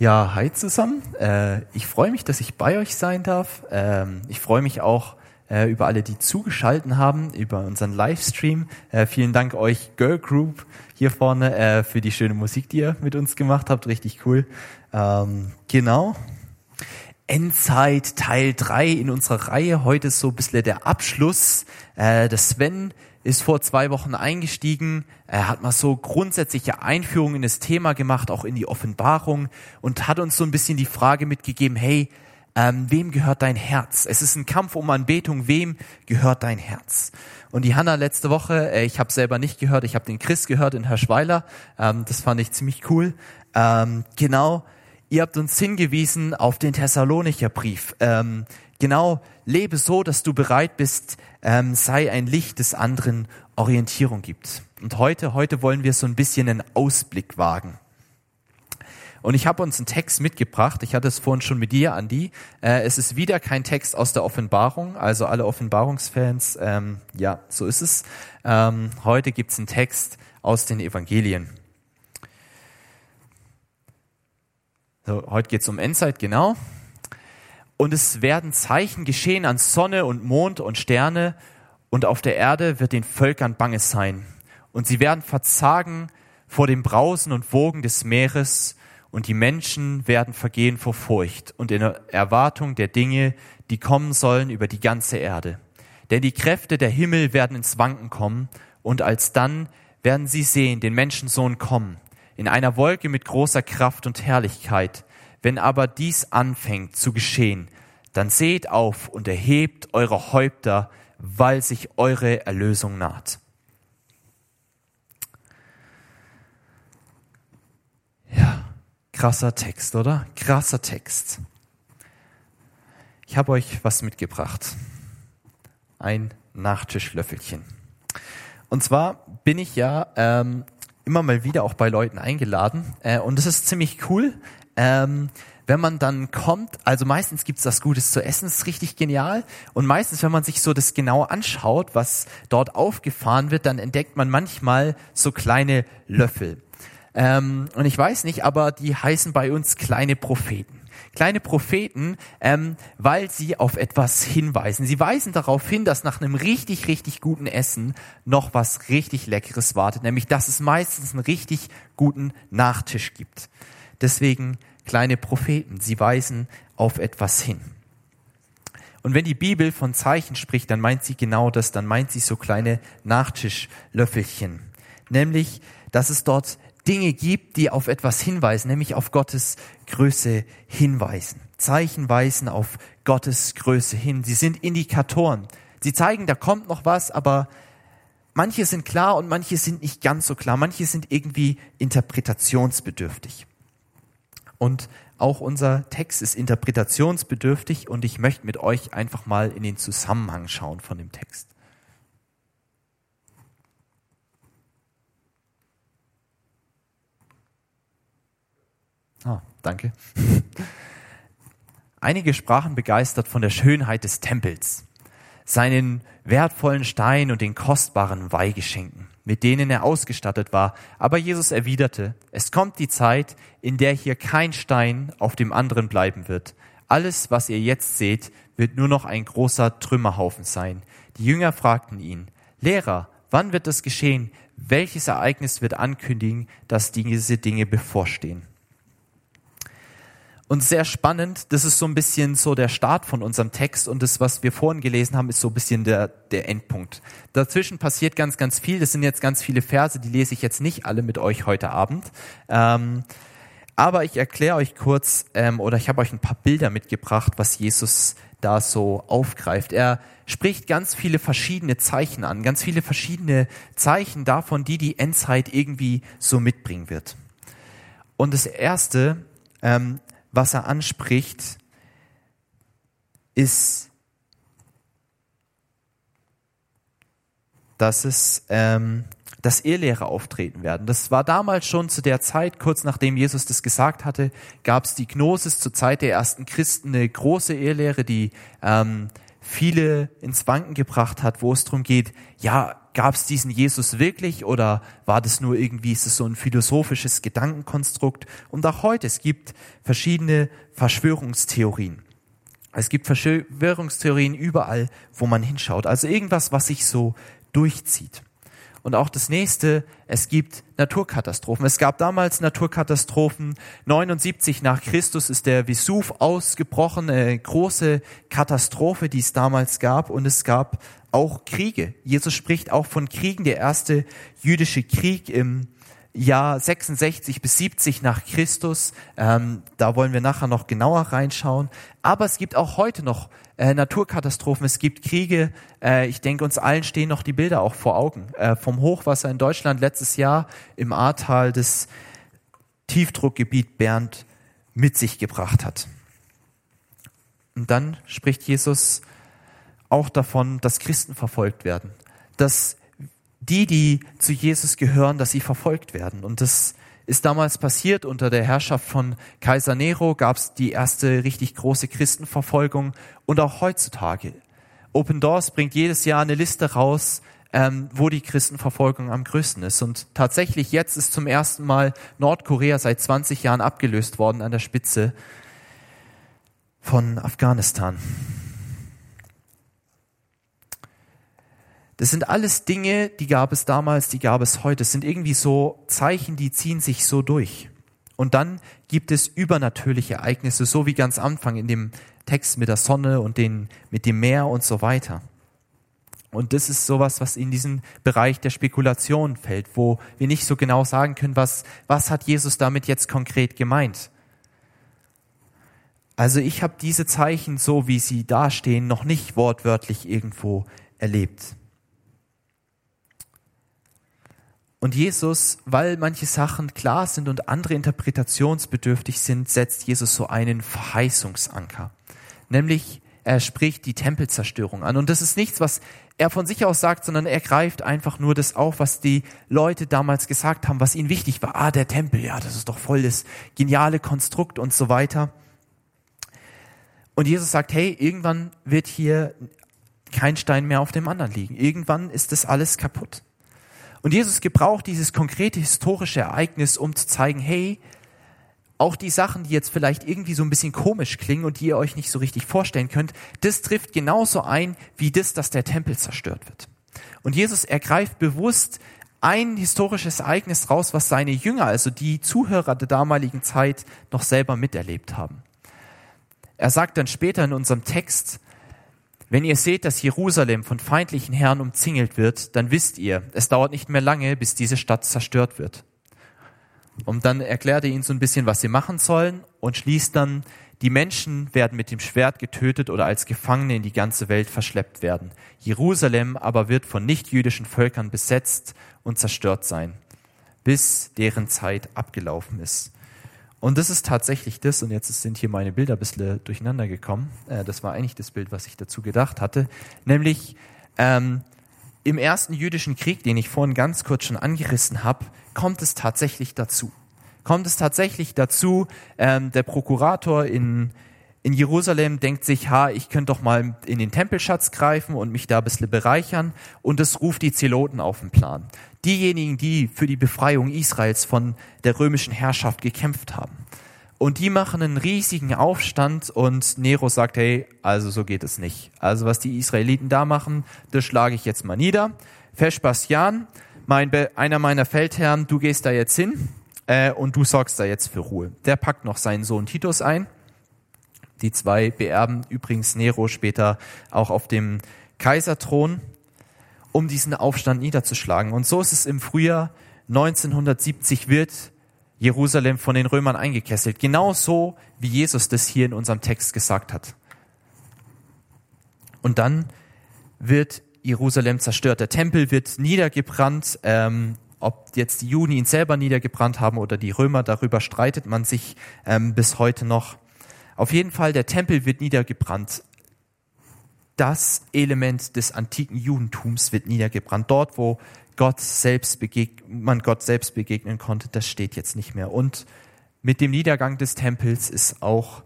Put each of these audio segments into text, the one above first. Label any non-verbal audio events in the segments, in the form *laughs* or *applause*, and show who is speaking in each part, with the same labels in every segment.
Speaker 1: Ja, hi zusammen. Äh, ich freue mich, dass ich bei euch sein darf. Ähm, ich freue mich auch äh, über alle, die zugeschalten haben, über unseren Livestream. Äh, vielen Dank euch Girl Group hier vorne äh, für die schöne Musik, die ihr mit uns gemacht habt. Richtig cool. Ähm, genau. Endzeit Teil 3 in unserer Reihe. Heute ist so ein bisschen der Abschluss. Äh, der Sven ist vor zwei Wochen eingestiegen. Er hat mal so grundsätzliche Einführungen in das Thema gemacht, auch in die Offenbarung und hat uns so ein bisschen die Frage mitgegeben, hey, ähm, wem gehört dein Herz? Es ist ein Kampf um Anbetung, wem gehört dein Herz? Und die Hanna letzte Woche, äh, ich habe selber nicht gehört, ich habe den Chris gehört in Herr Schweiler, ähm, das fand ich ziemlich cool. Ähm, genau, ihr habt uns hingewiesen auf den Thessalonicher Brief. Ähm, genau, lebe so, dass du bereit bist, ähm, sei ein Licht des anderen Orientierung gibt. Und heute, heute wollen wir so ein bisschen einen Ausblick wagen. Und ich habe uns einen Text mitgebracht. Ich hatte es vorhin schon mit dir, Andi. Äh, es ist wieder kein Text aus der Offenbarung. Also alle Offenbarungsfans, ähm, ja, so ist es. Ähm, heute gibt's einen Text aus den Evangelien. So, heute geht's um Endzeit, genau. Und es werden Zeichen geschehen an Sonne und Mond und Sterne, und auf der Erde wird den Völkern bange sein. Und sie werden verzagen vor dem Brausen und Wogen des Meeres, und die Menschen werden vergehen vor Furcht und in Erwartung der Dinge, die kommen sollen über die ganze Erde. Denn die Kräfte der Himmel werden ins Wanken kommen, und alsdann werden sie sehen, den Menschensohn kommen, in einer Wolke mit großer Kraft und Herrlichkeit. Wenn aber dies anfängt zu geschehen, dann seht auf und erhebt eure Häupter, weil sich eure Erlösung naht. Ja, krasser Text, oder? Krasser Text. Ich habe euch was mitgebracht. Ein Nachtischlöffelchen. Und zwar bin ich ja ähm, immer mal wieder auch bei Leuten eingeladen äh, und das ist ziemlich cool, ähm, wenn man dann kommt, also meistens gibt's das Gutes zu essen, ist richtig genial. Und meistens, wenn man sich so das genau anschaut, was dort aufgefahren wird, dann entdeckt man manchmal so kleine Löffel. Ähm, und ich weiß nicht, aber die heißen bei uns kleine Propheten. Kleine Propheten, ähm, weil sie auf etwas hinweisen. Sie weisen darauf hin, dass nach einem richtig, richtig guten Essen noch was richtig Leckeres wartet, nämlich dass es meistens einen richtig guten Nachtisch gibt. Deswegen kleine Propheten. Sie weisen auf etwas hin. Und wenn die Bibel von Zeichen spricht, dann meint sie genau das, dann meint sie so kleine Nachtischlöffelchen. Nämlich, dass es dort Dinge gibt, die auf etwas hinweisen, nämlich auf Gottes Größe hinweisen. Zeichen weisen auf Gottes Größe hin. Sie sind Indikatoren. Sie zeigen, da kommt noch was, aber manche sind klar und manche sind nicht ganz so klar. Manche sind irgendwie interpretationsbedürftig. Und auch unser Text ist interpretationsbedürftig und ich möchte mit euch einfach mal in den Zusammenhang schauen von dem Text. Ah, danke. *laughs* Einige sprachen begeistert von der Schönheit des Tempels, seinen wertvollen Stein und den kostbaren Weihgeschenken mit denen er ausgestattet war. Aber Jesus erwiderte, es kommt die Zeit, in der hier kein Stein auf dem anderen bleiben wird. Alles, was ihr jetzt seht, wird nur noch ein großer Trümmerhaufen sein. Die Jünger fragten ihn, Lehrer, wann wird das geschehen? Welches Ereignis wird ankündigen, dass diese Dinge bevorstehen? Und sehr spannend, das ist so ein bisschen so der Start von unserem Text und das, was wir vorhin gelesen haben, ist so ein bisschen der, der Endpunkt. Dazwischen passiert ganz, ganz viel. Das sind jetzt ganz viele Verse, die lese ich jetzt nicht alle mit euch heute Abend. Ähm, aber ich erkläre euch kurz, ähm, oder ich habe euch ein paar Bilder mitgebracht, was Jesus da so aufgreift. Er spricht ganz viele verschiedene Zeichen an, ganz viele verschiedene Zeichen davon, die die Endzeit irgendwie so mitbringen wird. Und das erste, ähm, was er anspricht, ist, dass es ähm, dass Irrlehrer auftreten werden. Das war damals schon zu der Zeit, kurz nachdem Jesus das gesagt hatte, gab es die Gnosis zur Zeit der ersten Christen, eine große Irrlehre, die ähm, viele ins Wanken gebracht hat, wo es darum geht, ja, gab es diesen Jesus wirklich oder war das nur irgendwie, ist es so ein philosophisches Gedankenkonstrukt? Und auch heute, es gibt verschiedene Verschwörungstheorien. Es gibt Verschwörungstheorien überall, wo man hinschaut. Also irgendwas, was sich so durchzieht. Und auch das nächste, es gibt Naturkatastrophen. Es gab damals Naturkatastrophen. 79 nach Christus ist der Vesuv ausgebrochen, eine große Katastrophe, die es damals gab. Und es gab auch Kriege. Jesus spricht auch von Kriegen. Der erste jüdische Krieg im Jahr 66 bis 70 nach Christus. Ähm, da wollen wir nachher noch genauer reinschauen. Aber es gibt auch heute noch äh, Naturkatastrophen, es gibt Kriege. Äh, ich denke, uns allen stehen noch die Bilder auch vor Augen. Äh, vom Hochwasser in Deutschland letztes Jahr im Ahrtal das Tiefdruckgebiet Bernd mit sich gebracht hat. Und dann spricht Jesus auch davon, dass Christen verfolgt werden, dass die, die zu Jesus gehören, dass sie verfolgt werden. Und das ist damals passiert unter der Herrschaft von Kaiser Nero, gab es die erste richtig große Christenverfolgung und auch heutzutage. Open Doors bringt jedes Jahr eine Liste raus, ähm, wo die Christenverfolgung am größten ist. Und tatsächlich jetzt ist zum ersten Mal Nordkorea seit 20 Jahren abgelöst worden an der Spitze von Afghanistan. Das sind alles Dinge, die gab es damals, die gab es heute. Das sind irgendwie so Zeichen, die ziehen sich so durch. Und dann gibt es übernatürliche Ereignisse, so wie ganz Anfang in dem Text mit der Sonne und den, mit dem Meer und so weiter. Und das ist sowas, was in diesen Bereich der Spekulation fällt, wo wir nicht so genau sagen können, was, was hat Jesus damit jetzt konkret gemeint. Also ich habe diese Zeichen, so wie sie dastehen, noch nicht wortwörtlich irgendwo erlebt. Und Jesus, weil manche Sachen klar sind und andere interpretationsbedürftig sind, setzt Jesus so einen Verheißungsanker. Nämlich, er spricht die Tempelzerstörung an. Und das ist nichts, was er von sich aus sagt, sondern er greift einfach nur das auf, was die Leute damals gesagt haben, was ihnen wichtig war. Ah, der Tempel, ja, das ist doch voll das geniale Konstrukt und so weiter. Und Jesus sagt, hey, irgendwann wird hier kein Stein mehr auf dem anderen liegen. Irgendwann ist das alles kaputt. Und Jesus gebraucht dieses konkrete historische Ereignis, um zu zeigen, hey, auch die Sachen, die jetzt vielleicht irgendwie so ein bisschen komisch klingen und die ihr euch nicht so richtig vorstellen könnt, das trifft genauso ein wie das, dass der Tempel zerstört wird. Und Jesus ergreift bewusst ein historisches Ereignis raus, was seine Jünger, also die Zuhörer der damaligen Zeit, noch selber miterlebt haben. Er sagt dann später in unserem Text, wenn ihr seht, dass Jerusalem von feindlichen Herren umzingelt wird, dann wisst ihr, es dauert nicht mehr lange, bis diese Stadt zerstört wird. Und dann erklärt er ihnen so ein bisschen, was sie machen sollen und schließt dann, die Menschen werden mit dem Schwert getötet oder als Gefangene in die ganze Welt verschleppt werden. Jerusalem aber wird von nichtjüdischen Völkern besetzt und zerstört sein, bis deren Zeit abgelaufen ist. Und das ist tatsächlich das, und jetzt sind hier meine Bilder ein bisschen durcheinander gekommen. Äh, das war eigentlich das Bild, was ich dazu gedacht hatte. Nämlich ähm, im ersten jüdischen Krieg, den ich vorhin ganz kurz schon angerissen habe, kommt es tatsächlich dazu. Kommt es tatsächlich dazu, ähm, der Prokurator in, in Jerusalem denkt sich, ha, ich könnte doch mal in den Tempelschatz greifen und mich da ein bisschen bereichern. Und es ruft die Zeloten auf den Plan diejenigen, die für die Befreiung Israels von der römischen Herrschaft gekämpft haben. Und die machen einen riesigen Aufstand und Nero sagt, hey, also so geht es nicht. Also was die Israeliten da machen, das schlage ich jetzt mal nieder. Vespasian, mein, einer meiner Feldherren, du gehst da jetzt hin äh, und du sorgst da jetzt für Ruhe. Der packt noch seinen Sohn Titus ein. Die zwei beerben übrigens Nero später auch auf dem Kaiserthron um diesen Aufstand niederzuschlagen. Und so ist es im Frühjahr 1970 wird Jerusalem von den Römern eingekesselt. Genauso wie Jesus das hier in unserem Text gesagt hat. Und dann wird Jerusalem zerstört. Der Tempel wird niedergebrannt. Ähm, ob jetzt die Juden ihn selber niedergebrannt haben oder die Römer, darüber streitet man sich ähm, bis heute noch. Auf jeden Fall, der Tempel wird niedergebrannt das Element des antiken Judentums wird niedergebrannt. Dort, wo Gott selbst man Gott selbst begegnen konnte, das steht jetzt nicht mehr. Und mit dem Niedergang des Tempels ist auch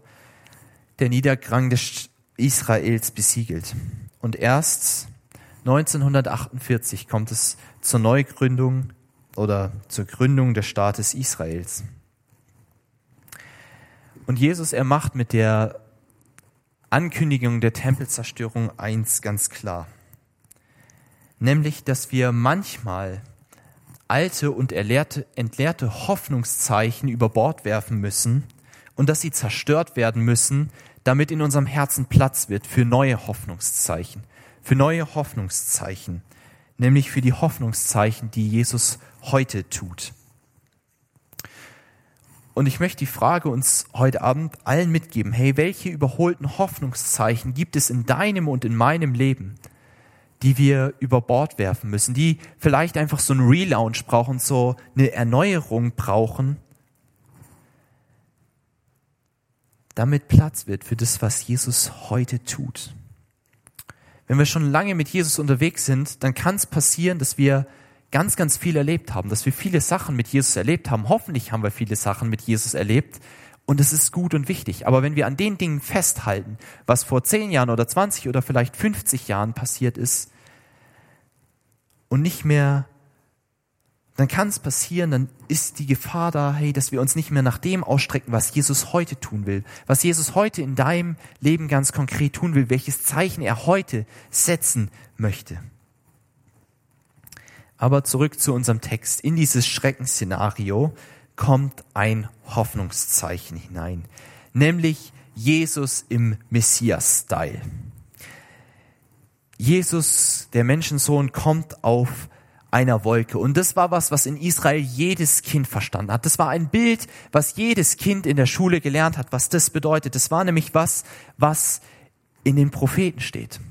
Speaker 1: der Niedergang des Israels besiegelt. Und erst 1948 kommt es zur Neugründung oder zur Gründung des Staates Israels. Und Jesus, er macht mit der Ankündigung der Tempelzerstörung eins ganz klar. Nämlich, dass wir manchmal alte und erlehrte, entleerte Hoffnungszeichen über Bord werfen müssen und dass sie zerstört werden müssen, damit in unserem Herzen Platz wird für neue Hoffnungszeichen, für neue Hoffnungszeichen, nämlich für die Hoffnungszeichen, die Jesus heute tut. Und ich möchte die Frage uns heute Abend allen mitgeben, hey, welche überholten Hoffnungszeichen gibt es in deinem und in meinem Leben, die wir über Bord werfen müssen, die vielleicht einfach so einen Relaunch brauchen, so eine Erneuerung brauchen, damit Platz wird für das, was Jesus heute tut. Wenn wir schon lange mit Jesus unterwegs sind, dann kann es passieren, dass wir ganz, ganz viel erlebt haben, dass wir viele Sachen mit Jesus erlebt haben. Hoffentlich haben wir viele Sachen mit Jesus erlebt. Und es ist gut und wichtig. Aber wenn wir an den Dingen festhalten, was vor zehn Jahren oder 20 oder vielleicht 50 Jahren passiert ist, und nicht mehr dann kann es passieren, dann ist die Gefahr da, hey, dass wir uns nicht mehr nach dem ausstrecken, was Jesus heute tun will, was Jesus heute in deinem Leben ganz konkret tun will, welches Zeichen er heute setzen möchte. Aber zurück zu unserem Text. In dieses Schreckensszenario kommt ein Hoffnungszeichen hinein, nämlich Jesus im Messias-Style. Jesus, der Menschensohn, kommt auf einer Wolke. Und das war was, was in Israel jedes Kind verstanden hat. Das war ein Bild, was jedes Kind in der Schule gelernt hat, was das bedeutet. Das war nämlich was, was in den Propheten steht.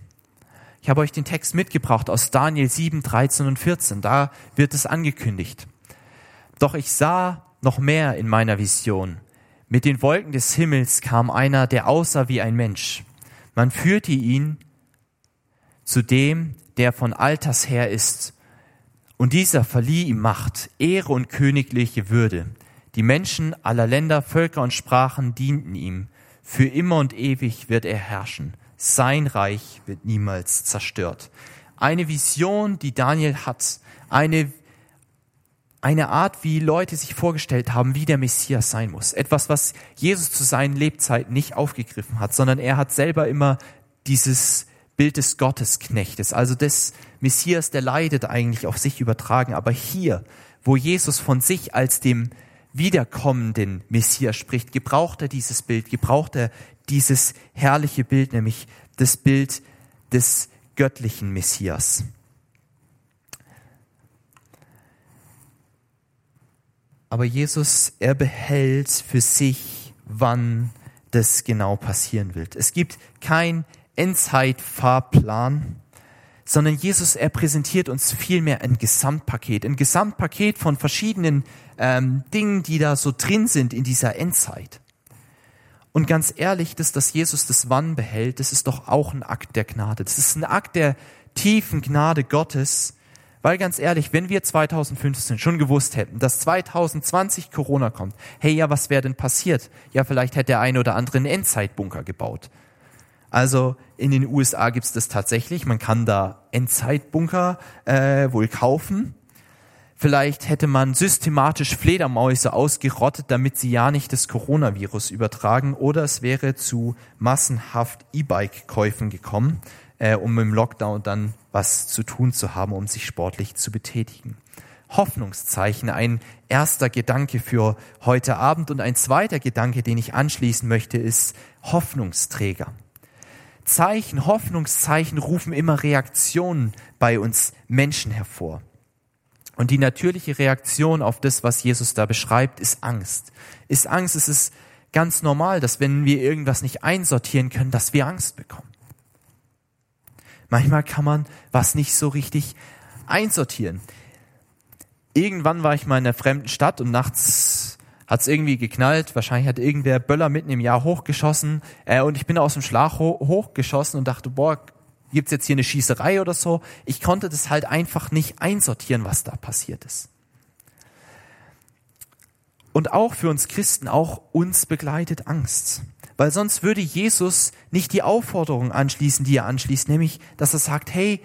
Speaker 1: Ich habe euch den Text mitgebracht aus Daniel 7, 13 und 14. Da wird es angekündigt. Doch ich sah noch mehr in meiner Vision. Mit den Wolken des Himmels kam einer, der aussah wie ein Mensch. Man führte ihn zu dem, der von Alters her ist und dieser verlieh ihm Macht, Ehre und königliche Würde. Die Menschen aller Länder, Völker und Sprachen dienten ihm. Für immer und ewig wird er herrschen. Sein Reich wird niemals zerstört. Eine Vision, die Daniel hat, eine, eine Art, wie Leute sich vorgestellt haben, wie der Messias sein muss. Etwas, was Jesus zu seinen Lebzeiten nicht aufgegriffen hat, sondern er hat selber immer dieses Bild des Gottesknechtes, also des Messias, der leidet eigentlich auf sich übertragen. Aber hier, wo Jesus von sich als dem wiederkommenden Messias spricht, gebraucht er dieses Bild, gebraucht er dieses herrliche Bild, nämlich das Bild des göttlichen Messias. Aber Jesus, er behält für sich, wann das genau passieren wird. Es gibt kein Endzeitfahrplan, sondern Jesus, er präsentiert uns vielmehr ein Gesamtpaket, ein Gesamtpaket von verschiedenen ähm, Dingen, die da so drin sind in dieser Endzeit. Und ganz ehrlich, das, dass Jesus das Wann behält, das ist doch auch ein Akt der Gnade. Das ist ein Akt der tiefen Gnade Gottes, weil ganz ehrlich, wenn wir 2015 schon gewusst hätten, dass 2020 Corona kommt, hey, ja, was wäre denn passiert? Ja, vielleicht hätte der eine oder andere einen Endzeitbunker gebaut. Also in den USA gibt es das tatsächlich. Man kann da Endzeitbunker äh, wohl kaufen. Vielleicht hätte man systematisch Fledermäuse ausgerottet, damit sie ja nicht das Coronavirus übertragen. Oder es wäre zu massenhaft E-Bike-Käufen gekommen, äh, um im Lockdown dann was zu tun zu haben, um sich sportlich zu betätigen. Hoffnungszeichen, ein erster Gedanke für heute Abend und ein zweiter Gedanke, den ich anschließen möchte, ist Hoffnungsträger. Zeichen, Hoffnungszeichen rufen immer Reaktionen bei uns Menschen hervor. Und die natürliche Reaktion auf das, was Jesus da beschreibt, ist Angst. Ist Angst, es ist ganz normal, dass wenn wir irgendwas nicht einsortieren können, dass wir Angst bekommen. Manchmal kann man was nicht so richtig einsortieren. Irgendwann war ich mal in einer fremden Stadt und nachts hat es irgendwie geknallt. Wahrscheinlich hat irgendwer Böller mitten im Jahr hochgeschossen. Äh, und ich bin aus dem Schlag ho hochgeschossen und dachte, boah, gibt's jetzt hier eine Schießerei oder so? Ich konnte das halt einfach nicht einsortieren, was da passiert ist. Und auch für uns Christen, auch uns begleitet Angst. weil sonst würde Jesus nicht die Aufforderung anschließen, die er anschließt, nämlich, dass er sagt, hey,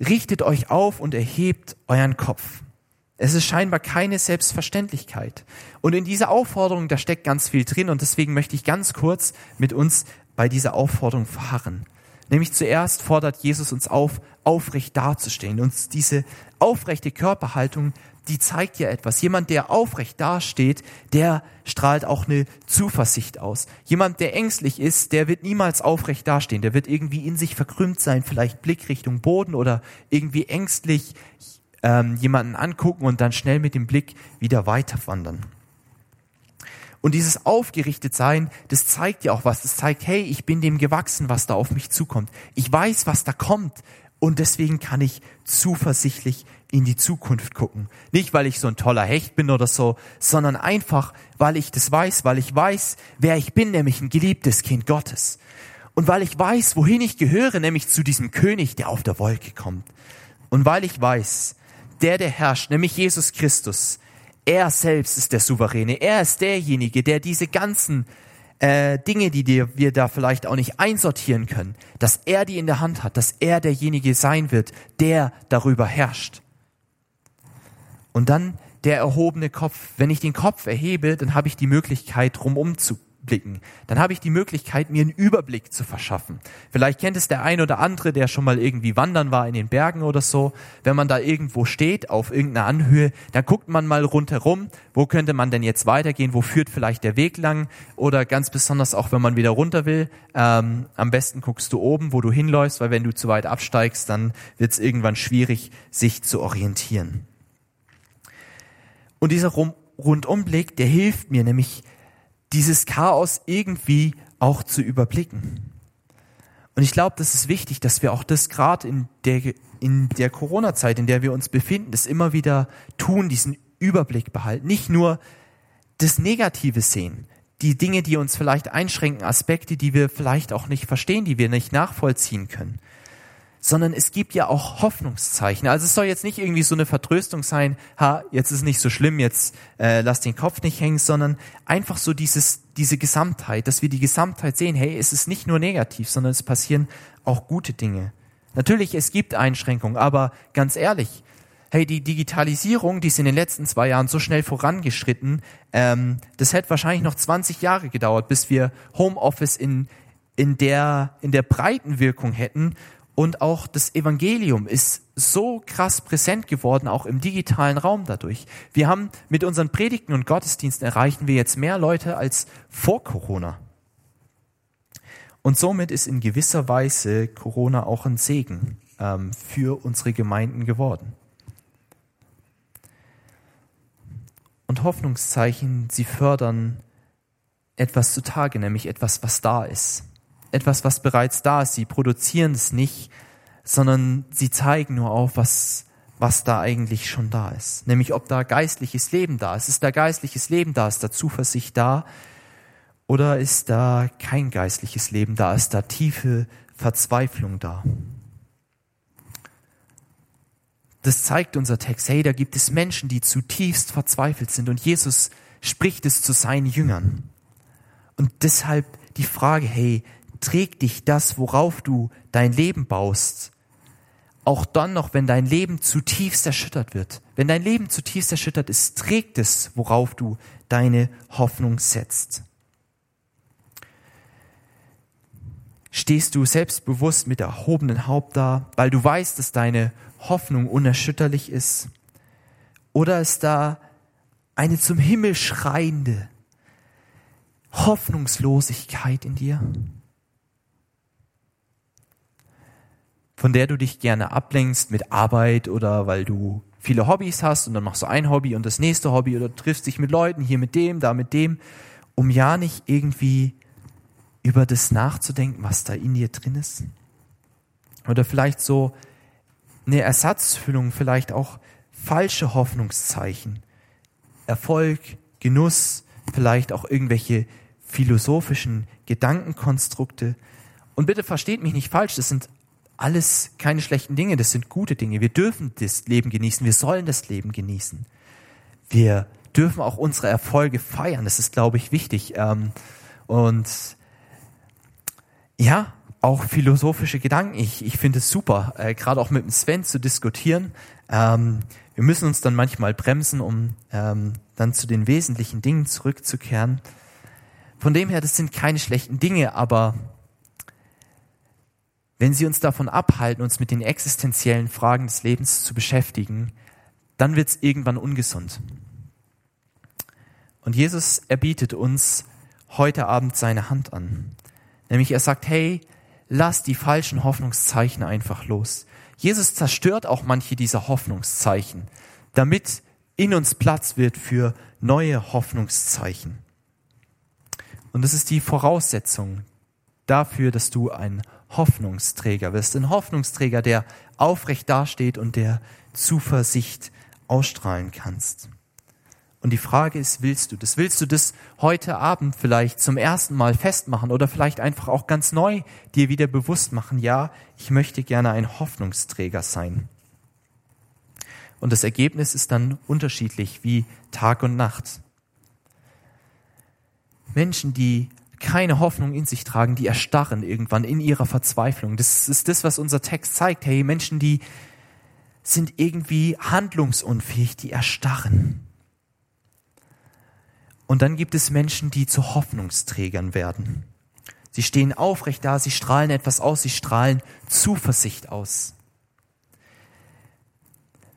Speaker 1: richtet euch auf und erhebt euren Kopf. Es ist scheinbar keine Selbstverständlichkeit. Und in dieser Aufforderung, da steckt ganz viel drin und deswegen möchte ich ganz kurz mit uns bei dieser Aufforderung verharren. Nämlich zuerst fordert Jesus uns auf, aufrecht dazustehen. Uns diese aufrechte Körperhaltung, die zeigt ja etwas. Jemand, der aufrecht dasteht, der strahlt auch eine Zuversicht aus. Jemand, der ängstlich ist, der wird niemals aufrecht dastehen. Der wird irgendwie in sich verkrümmt sein, vielleicht Blick Richtung Boden oder irgendwie ängstlich ähm, jemanden angucken und dann schnell mit dem Blick wieder weiterwandern. Und dieses aufgerichtet sein, das zeigt ja auch was. Das zeigt, hey, ich bin dem gewachsen, was da auf mich zukommt. Ich weiß, was da kommt. Und deswegen kann ich zuversichtlich in die Zukunft gucken. Nicht, weil ich so ein toller Hecht bin oder so, sondern einfach, weil ich das weiß, weil ich weiß, wer ich bin, nämlich ein geliebtes Kind Gottes. Und weil ich weiß, wohin ich gehöre, nämlich zu diesem König, der auf der Wolke kommt. Und weil ich weiß, der, der herrscht, nämlich Jesus Christus, er selbst ist der Souveräne. Er ist derjenige, der diese ganzen äh, Dinge, die dir, wir da vielleicht auch nicht einsortieren können, dass er die in der Hand hat, dass er derjenige sein wird, der darüber herrscht. Und dann der erhobene Kopf. Wenn ich den Kopf erhebe, dann habe ich die Möglichkeit, drumum zu blicken. Dann habe ich die Möglichkeit, mir einen Überblick zu verschaffen. Vielleicht kennt es der ein oder andere, der schon mal irgendwie wandern war in den Bergen oder so. Wenn man da irgendwo steht, auf irgendeiner Anhöhe, dann guckt man mal rundherum, wo könnte man denn jetzt weitergehen, wo führt vielleicht der Weg lang oder ganz besonders auch, wenn man wieder runter will, ähm, am besten guckst du oben, wo du hinläufst, weil wenn du zu weit absteigst, dann wird es irgendwann schwierig, sich zu orientieren. Und dieser Rundumblick, der hilft mir nämlich, dieses Chaos irgendwie auch zu überblicken. Und ich glaube, das ist wichtig, dass wir auch das gerade in der, in der Corona-Zeit, in der wir uns befinden, das immer wieder tun, diesen Überblick behalten. Nicht nur das Negative sehen, die Dinge, die uns vielleicht einschränken, Aspekte, die wir vielleicht auch nicht verstehen, die wir nicht nachvollziehen können, sondern es gibt ja auch Hoffnungszeichen. Also es soll jetzt nicht irgendwie so eine Vertröstung sein, ha, jetzt ist nicht so schlimm, jetzt äh, lass den Kopf nicht hängen, sondern einfach so dieses, diese Gesamtheit, dass wir die Gesamtheit sehen, hey, es ist nicht nur negativ, sondern es passieren auch gute Dinge. Natürlich, es gibt Einschränkungen, aber ganz ehrlich, hey, die Digitalisierung, die ist in den letzten zwei Jahren so schnell vorangeschritten, ähm, das hätte wahrscheinlich noch 20 Jahre gedauert, bis wir Homeoffice in, in der, in der breiten Wirkung hätten und auch das Evangelium ist so krass präsent geworden, auch im digitalen Raum dadurch. Wir haben mit unseren Predigten und Gottesdiensten erreichen wir jetzt mehr Leute als vor Corona. Und somit ist in gewisser Weise Corona auch ein Segen ähm, für unsere Gemeinden geworden. Und Hoffnungszeichen, sie fördern etwas zutage, nämlich etwas, was da ist etwas, was bereits da ist. Sie produzieren es nicht, sondern sie zeigen nur auf, was, was da eigentlich schon da ist. Nämlich, ob da geistliches Leben da ist. Ist da geistliches Leben da? Ist da Zuversicht da? Oder ist da kein geistliches Leben da? Ist da tiefe Verzweiflung da? Das zeigt unser Text. Hey, da gibt es Menschen, die zutiefst verzweifelt sind und Jesus spricht es zu seinen Jüngern. Und deshalb die Frage, hey, trägt dich das, worauf du dein Leben baust, auch dann noch, wenn dein Leben zutiefst erschüttert wird. Wenn dein Leben zutiefst erschüttert ist, trägt es, worauf du deine Hoffnung setzt. Stehst du selbstbewusst mit erhobenen Haupt da, weil du weißt, dass deine Hoffnung unerschütterlich ist? Oder ist da eine zum Himmel schreiende Hoffnungslosigkeit in dir? Von der du dich gerne ablenkst mit Arbeit oder weil du viele Hobbys hast und dann machst du ein Hobby und das nächste Hobby oder triffst dich mit Leuten, hier mit dem, da mit dem, um ja nicht irgendwie über das nachzudenken, was da in dir drin ist. Oder vielleicht so eine Ersatzfüllung, vielleicht auch falsche Hoffnungszeichen. Erfolg, Genuss, vielleicht auch irgendwelche philosophischen Gedankenkonstrukte. Und bitte versteht mich nicht falsch, das sind alles keine schlechten Dinge, das sind gute Dinge. Wir dürfen das Leben genießen, wir sollen das Leben genießen. Wir dürfen auch unsere Erfolge feiern, das ist, glaube ich, wichtig. Ähm, und ja, auch philosophische Gedanken. Ich, ich finde es super, äh, gerade auch mit dem Sven zu diskutieren. Ähm, wir müssen uns dann manchmal bremsen, um ähm, dann zu den wesentlichen Dingen zurückzukehren. Von dem her, das sind keine schlechten Dinge, aber wenn sie uns davon abhalten, uns mit den existenziellen Fragen des Lebens zu beschäftigen, dann wird es irgendwann ungesund. Und Jesus erbietet uns heute Abend seine Hand an. Nämlich er sagt, hey, lass die falschen Hoffnungszeichen einfach los. Jesus zerstört auch manche dieser Hoffnungszeichen, damit in uns Platz wird für neue Hoffnungszeichen. Und das ist die Voraussetzung dafür, dass du ein Hoffnungsträger wirst. Ein Hoffnungsträger, der aufrecht dasteht und der Zuversicht ausstrahlen kannst. Und die Frage ist, willst du das? Willst du das heute Abend vielleicht zum ersten Mal festmachen oder vielleicht einfach auch ganz neu dir wieder bewusst machen? Ja, ich möchte gerne ein Hoffnungsträger sein. Und das Ergebnis ist dann unterschiedlich wie Tag und Nacht. Menschen, die keine Hoffnung in sich tragen, die erstarren irgendwann in ihrer Verzweiflung. Das ist das, was unser Text zeigt. Hey, Menschen, die sind irgendwie handlungsunfähig, die erstarren. Und dann gibt es Menschen, die zu Hoffnungsträgern werden. Sie stehen aufrecht da, sie strahlen etwas aus, sie strahlen Zuversicht aus.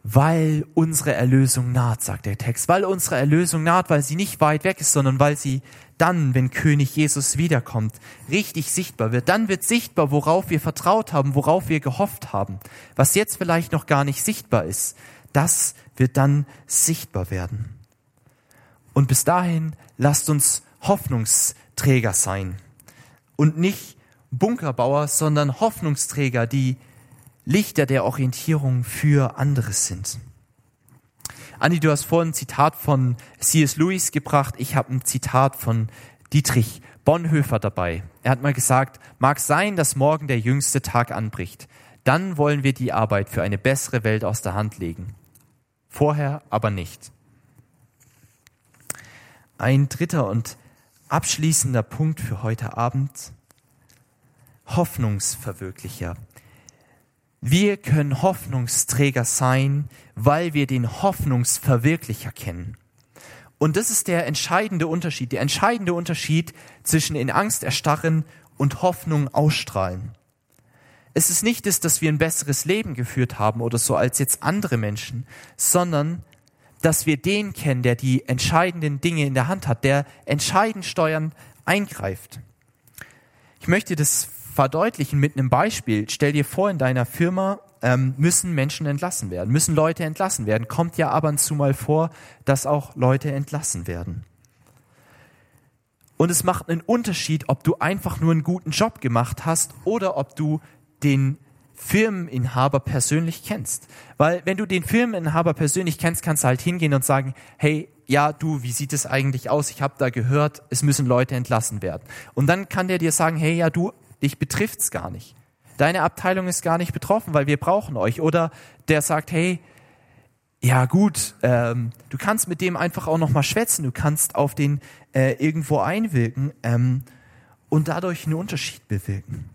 Speaker 1: Weil unsere Erlösung naht, sagt der Text. Weil unsere Erlösung naht, weil sie nicht weit weg ist, sondern weil sie dann, wenn König Jesus wiederkommt, richtig sichtbar wird. Dann wird sichtbar, worauf wir vertraut haben, worauf wir gehofft haben. Was jetzt vielleicht noch gar nicht sichtbar ist, das wird dann sichtbar werden. Und bis dahin lasst uns Hoffnungsträger sein. Und nicht Bunkerbauer, sondern Hoffnungsträger, die Lichter der Orientierung für andere sind. Andi, du hast vorhin ein Zitat von C.S. Lewis gebracht. Ich habe ein Zitat von Dietrich Bonhoeffer dabei. Er hat mal gesagt, mag sein, dass morgen der jüngste Tag anbricht. Dann wollen wir die Arbeit für eine bessere Welt aus der Hand legen. Vorher aber nicht. Ein dritter und abschließender Punkt für heute Abend. Hoffnungsverwirklicher. Wir können Hoffnungsträger sein, weil wir den Hoffnungsverwirklicher kennen. Und das ist der entscheidende Unterschied, der entscheidende Unterschied zwischen in Angst erstarren und Hoffnung ausstrahlen. Es ist nicht das, dass wir ein besseres Leben geführt haben oder so als jetzt andere Menschen, sondern dass wir den kennen, der die entscheidenden Dinge in der Hand hat, der entscheidend steuern eingreift. Ich möchte das verdeutlichen mit einem Beispiel. Stell dir vor, in deiner Firma ähm, müssen Menschen entlassen werden, müssen Leute entlassen werden. Kommt ja ab und zu mal vor, dass auch Leute entlassen werden. Und es macht einen Unterschied, ob du einfach nur einen guten Job gemacht hast oder ob du den Firmeninhaber persönlich kennst. Weil wenn du den Firmeninhaber persönlich kennst, kannst du halt hingehen und sagen, hey, ja, du, wie sieht es eigentlich aus? Ich habe da gehört, es müssen Leute entlassen werden. Und dann kann der dir sagen, hey, ja, du, dich betrifft's gar nicht. Deine Abteilung ist gar nicht betroffen, weil wir brauchen euch. Oder der sagt, hey, ja gut, ähm, du kannst mit dem einfach auch noch mal schwätzen, du kannst auf den äh, irgendwo einwirken ähm, und dadurch einen Unterschied bewirken.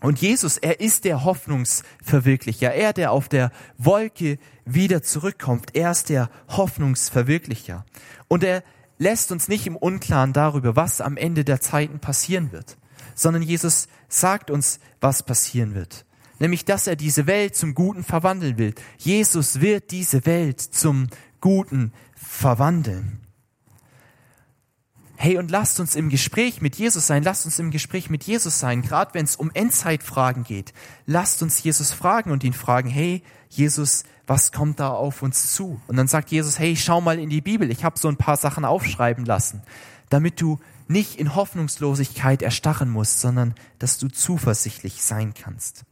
Speaker 1: Und Jesus, er ist der Hoffnungsverwirklicher. Er, der auf der Wolke wieder zurückkommt. Er ist der Hoffnungsverwirklicher. Und er lässt uns nicht im Unklaren darüber, was am Ende der Zeiten passieren wird, sondern Jesus sagt uns, was passieren wird. Nämlich, dass er diese Welt zum Guten verwandeln will. Jesus wird diese Welt zum Guten verwandeln. Hey, und lasst uns im Gespräch mit Jesus sein, lasst uns im Gespräch mit Jesus sein, gerade wenn es um Endzeitfragen geht. Lasst uns Jesus fragen und ihn fragen, hey, Jesus, was kommt da auf uns zu? Und dann sagt Jesus, hey, schau mal in die Bibel, ich habe so ein paar Sachen aufschreiben lassen, damit du nicht in Hoffnungslosigkeit erstarren musst, sondern dass du zuversichtlich sein kannst.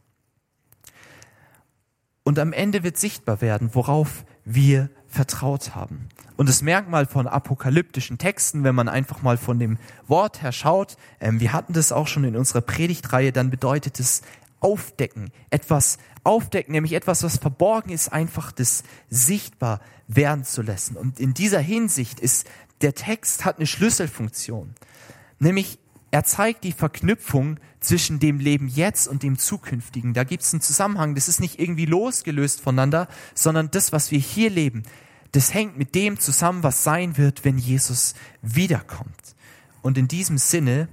Speaker 1: Und am Ende wird sichtbar werden, worauf wir vertraut haben. Und das Merkmal von apokalyptischen Texten, wenn man einfach mal von dem Wort her schaut, ähm, wir hatten das auch schon in unserer Predigtreihe, dann bedeutet es aufdecken, etwas aufdecken, nämlich etwas, was verborgen ist, einfach das sichtbar werden zu lassen. Und in dieser Hinsicht ist der Text hat eine Schlüsselfunktion. Nämlich er zeigt die Verknüpfung zwischen dem Leben jetzt und dem zukünftigen. Da gibt es einen Zusammenhang. Das ist nicht irgendwie losgelöst voneinander, sondern das, was wir hier leben, das hängt mit dem zusammen, was sein wird, wenn Jesus wiederkommt. Und in diesem Sinne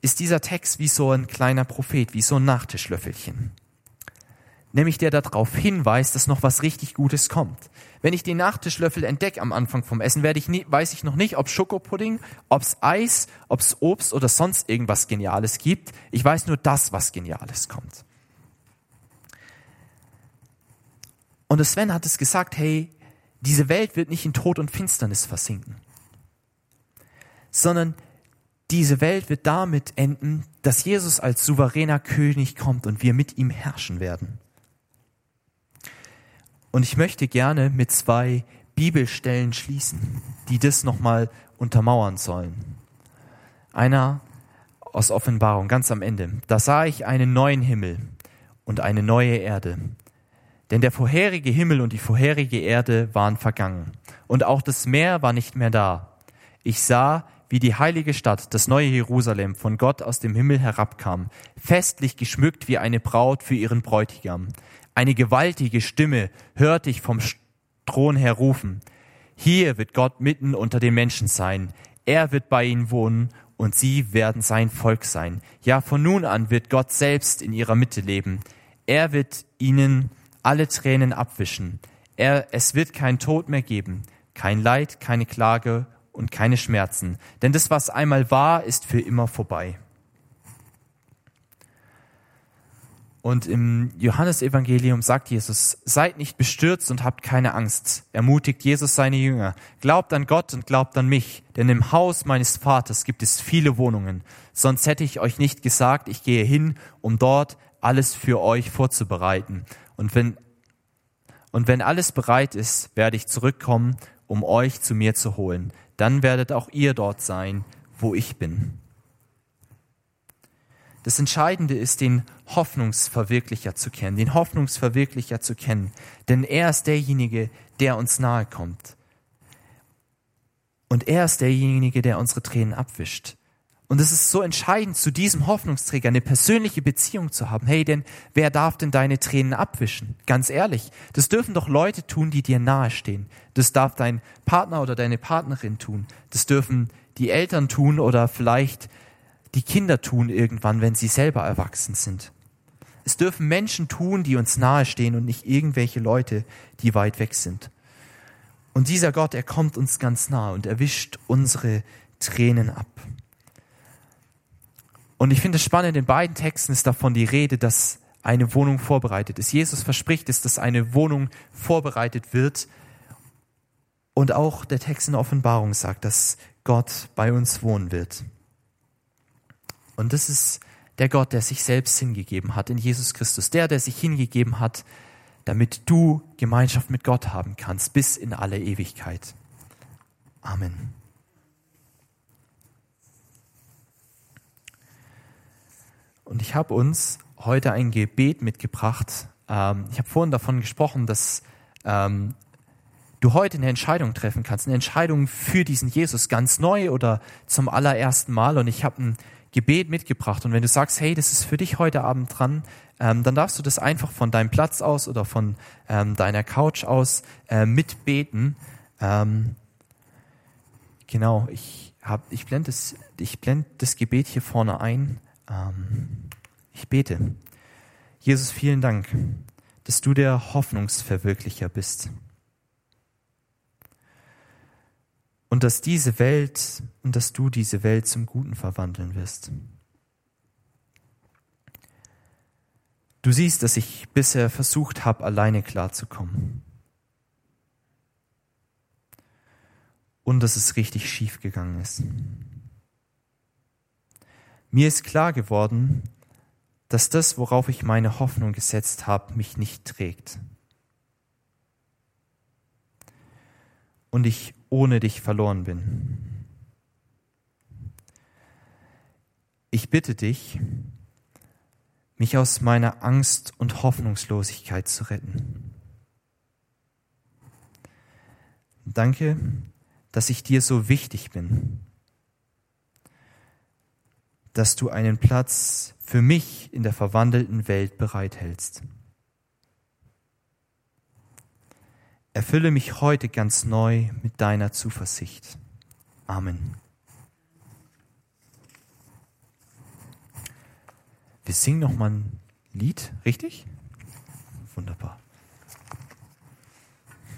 Speaker 1: ist dieser Text wie so ein kleiner Prophet, wie so ein Nachtischlöffelchen. Nämlich der darauf hinweist, dass noch was richtig Gutes kommt. Wenn ich den Nachtischlöffel entdecke am Anfang vom Essen, werde ich nie, weiß ich noch nicht, ob Schokopudding, ob es Eis, ob es Obst oder sonst irgendwas Geniales gibt. Ich weiß nur das, was Geniales kommt. Und Sven hat es gesagt, hey, diese Welt wird nicht in Tod und Finsternis versinken, sondern diese Welt wird damit enden, dass Jesus als souveräner König kommt und wir mit ihm herrschen werden. Und ich möchte gerne mit zwei Bibelstellen schließen, die das nochmal untermauern sollen. Einer aus Offenbarung, ganz am Ende. Da sah ich einen neuen Himmel und eine neue Erde. Denn der vorherige Himmel und die vorherige Erde waren vergangen. Und auch das Meer war nicht mehr da. Ich sah, wie die heilige Stadt, das neue Jerusalem, von Gott aus dem Himmel herabkam, festlich geschmückt wie eine Braut für ihren Bräutigam. Eine gewaltige Stimme hörte ich vom Thron her rufen. Hier wird Gott mitten unter den Menschen sein. Er wird bei ihnen wohnen und sie werden sein Volk sein. Ja, von nun an wird Gott selbst in ihrer Mitte leben. Er wird ihnen alle Tränen abwischen. Er, es wird kein Tod mehr geben, kein Leid, keine Klage und keine Schmerzen. Denn das, was einmal war, ist für immer vorbei. Und im Johannesevangelium sagt Jesus, seid nicht bestürzt und habt keine Angst. Ermutigt Jesus seine Jünger. Glaubt an Gott und glaubt an mich, denn im Haus meines Vaters gibt es viele Wohnungen. Sonst hätte ich euch nicht gesagt, ich gehe hin, um dort alles für euch vorzubereiten. Und wenn, und wenn alles bereit ist, werde ich zurückkommen, um euch zu mir zu holen. Dann werdet auch ihr dort sein, wo ich bin. Das Entscheidende ist, den Hoffnungsverwirklicher zu kennen, den Hoffnungsverwirklicher zu kennen, denn er ist derjenige, der uns nahe kommt. Und er ist derjenige, der unsere Tränen abwischt. Und es ist so entscheidend, zu diesem Hoffnungsträger eine persönliche Beziehung zu haben. Hey, denn wer darf denn deine Tränen abwischen? Ganz ehrlich, das dürfen doch Leute tun, die dir nahestehen. Das darf dein Partner oder deine Partnerin tun. Das dürfen die Eltern tun oder vielleicht die Kinder tun irgendwann, wenn sie selber erwachsen sind. Es dürfen Menschen tun, die uns nahestehen und nicht irgendwelche Leute, die weit weg sind. Und dieser Gott, er kommt uns ganz nah und erwischt unsere Tränen ab. Und ich finde es spannend, in beiden Texten ist davon die Rede, dass eine Wohnung vorbereitet ist. Jesus verspricht es, dass eine Wohnung vorbereitet wird. Und auch der Text in der Offenbarung sagt, dass Gott bei uns wohnen wird. Und das ist der Gott, der sich selbst hingegeben hat in Jesus Christus. Der, der sich hingegeben hat, damit du Gemeinschaft mit Gott haben kannst bis in alle Ewigkeit. Amen. Und ich habe uns heute ein Gebet mitgebracht. Ähm, ich habe vorhin davon gesprochen, dass ähm, du heute eine Entscheidung treffen kannst, eine Entscheidung für diesen Jesus ganz neu oder zum allerersten Mal. Und ich habe ein Gebet mitgebracht. Und wenn du sagst, hey, das ist für dich heute Abend dran, ähm, dann darfst du das einfach von deinem Platz aus oder von ähm, deiner Couch aus äh, mitbeten. Ähm, genau, ich, hab, ich blende das, ich blend das Gebet hier vorne ein. Ähm, ich bete. Jesus, vielen Dank, dass du der Hoffnungsverwirklicher bist. Und dass diese Welt und dass du diese Welt zum Guten verwandeln wirst. Du siehst, dass ich bisher versucht habe, alleine klarzukommen. Und dass es richtig schief gegangen ist. Mir ist klar geworden, dass das, worauf ich meine Hoffnung gesetzt habe, mich nicht trägt. Und ich ohne dich verloren bin. Ich bitte dich, mich aus meiner Angst und Hoffnungslosigkeit zu retten. Danke, dass ich dir so wichtig bin dass du einen Platz für mich in der verwandelten Welt bereithältst. Erfülle mich heute ganz neu mit deiner Zuversicht. Amen. Wir singen noch mal ein Lied, richtig? Wunderbar.